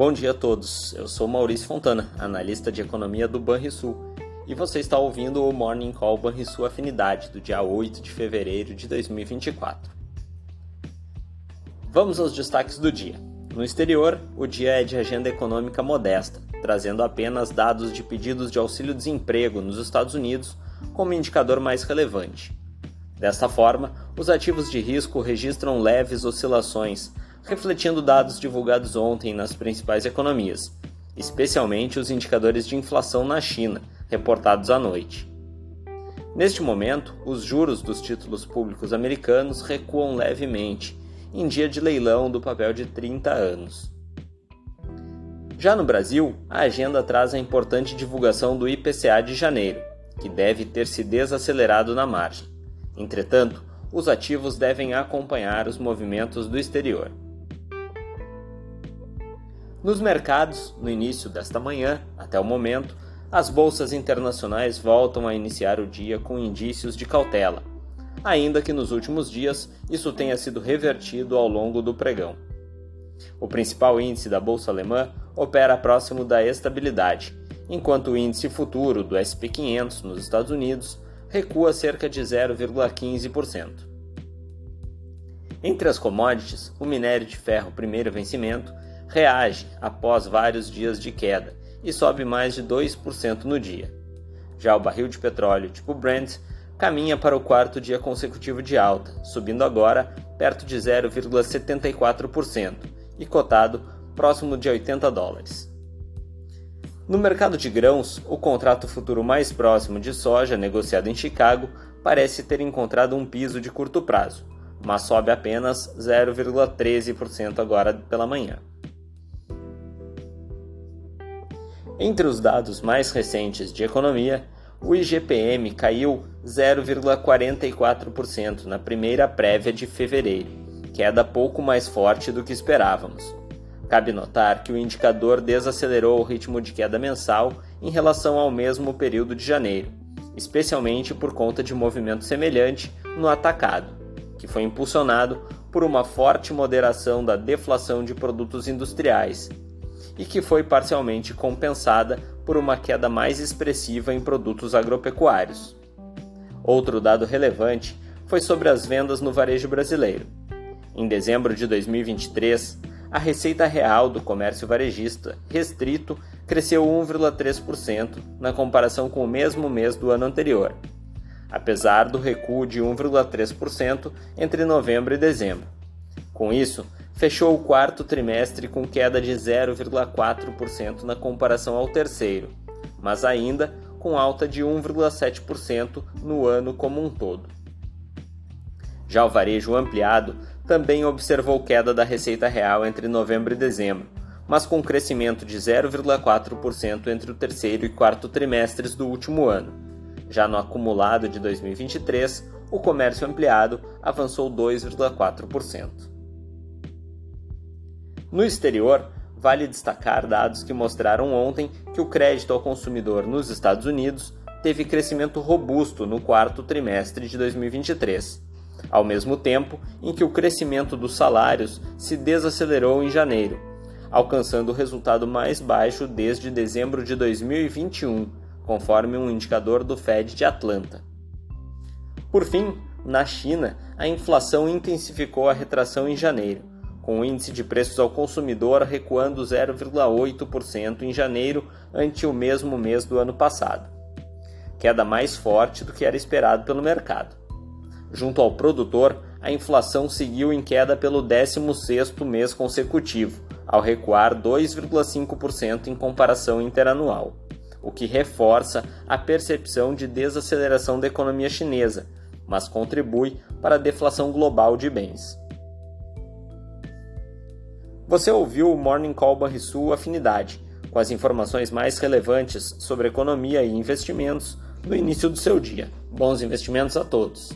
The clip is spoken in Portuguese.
Bom dia a todos. Eu sou Maurício Fontana, analista de economia do Banrisul, e você está ouvindo o Morning Call Banrisul Afinidade do dia 8 de fevereiro de 2024. Vamos aos destaques do dia. No exterior, o dia é de agenda econômica modesta, trazendo apenas dados de pedidos de auxílio-desemprego nos Estados Unidos como indicador mais relevante. Desta forma, os ativos de risco registram leves oscilações refletindo dados divulgados ontem nas principais economias, especialmente os indicadores de inflação na China, reportados à noite. Neste momento, os juros dos títulos públicos americanos recuam levemente, em dia de leilão do papel de 30 anos. Já no Brasil, a agenda traz a importante divulgação do IPCA de janeiro, que deve ter se desacelerado na margem. Entretanto, os ativos devem acompanhar os movimentos do exterior. Nos mercados, no início desta manhã, até o momento, as bolsas internacionais voltam a iniciar o dia com indícios de cautela, ainda que nos últimos dias isso tenha sido revertido ao longo do pregão. O principal índice da bolsa alemã opera próximo da estabilidade, enquanto o índice futuro do SP 500 nos Estados Unidos recua cerca de 0,15%. Entre as commodities, o minério de ferro primeiro vencimento reage após vários dias de queda e sobe mais de 2% no dia. Já o barril de petróleo tipo Brent caminha para o quarto dia consecutivo de alta, subindo agora perto de 0,74% e cotado próximo de 80 dólares. No mercado de grãos, o contrato futuro mais próximo de soja negociado em Chicago parece ter encontrado um piso de curto prazo, mas sobe apenas 0,13% agora pela manhã. Entre os dados mais recentes de economia, o IGPM caiu 0,44% na primeira prévia de fevereiro, queda pouco mais forte do que esperávamos. Cabe notar que o indicador desacelerou o ritmo de queda mensal em relação ao mesmo período de janeiro, especialmente por conta de movimento semelhante no atacado, que foi impulsionado por uma forte moderação da deflação de produtos industriais e que foi parcialmente compensada por uma queda mais expressiva em produtos agropecuários. Outro dado relevante foi sobre as vendas no varejo brasileiro. Em dezembro de 2023, a receita real do comércio varejista restrito cresceu 1,3% na comparação com o mesmo mês do ano anterior, apesar do recuo de 1,3% entre novembro e dezembro. Com isso, fechou o quarto trimestre com queda de 0,4% na comparação ao terceiro, mas ainda com alta de 1,7% no ano como um todo. Já o varejo ampliado também observou queda da receita real entre novembro e dezembro, mas com crescimento de 0,4% entre o terceiro e quarto trimestres do último ano. Já no acumulado de 2023, o comércio ampliado avançou 2,4%. No exterior, vale destacar dados que mostraram ontem que o crédito ao consumidor nos Estados Unidos teve crescimento robusto no quarto trimestre de 2023, ao mesmo tempo em que o crescimento dos salários se desacelerou em janeiro, alcançando o resultado mais baixo desde dezembro de 2021, conforme um indicador do Fed de Atlanta. Por fim, na China, a inflação intensificou a retração em janeiro, com o índice de preços ao consumidor recuando 0,8% em janeiro ante o mesmo mês do ano passado, queda mais forte do que era esperado pelo mercado. Junto ao produtor, a inflação seguiu em queda pelo 16º mês consecutivo, ao recuar 2,5% em comparação interanual, o que reforça a percepção de desaceleração da economia chinesa, mas contribui para a deflação global de bens. Você ouviu o Morning Call Banrisul Afinidade, com as informações mais relevantes sobre economia e investimentos no início do seu dia. Bons investimentos a todos!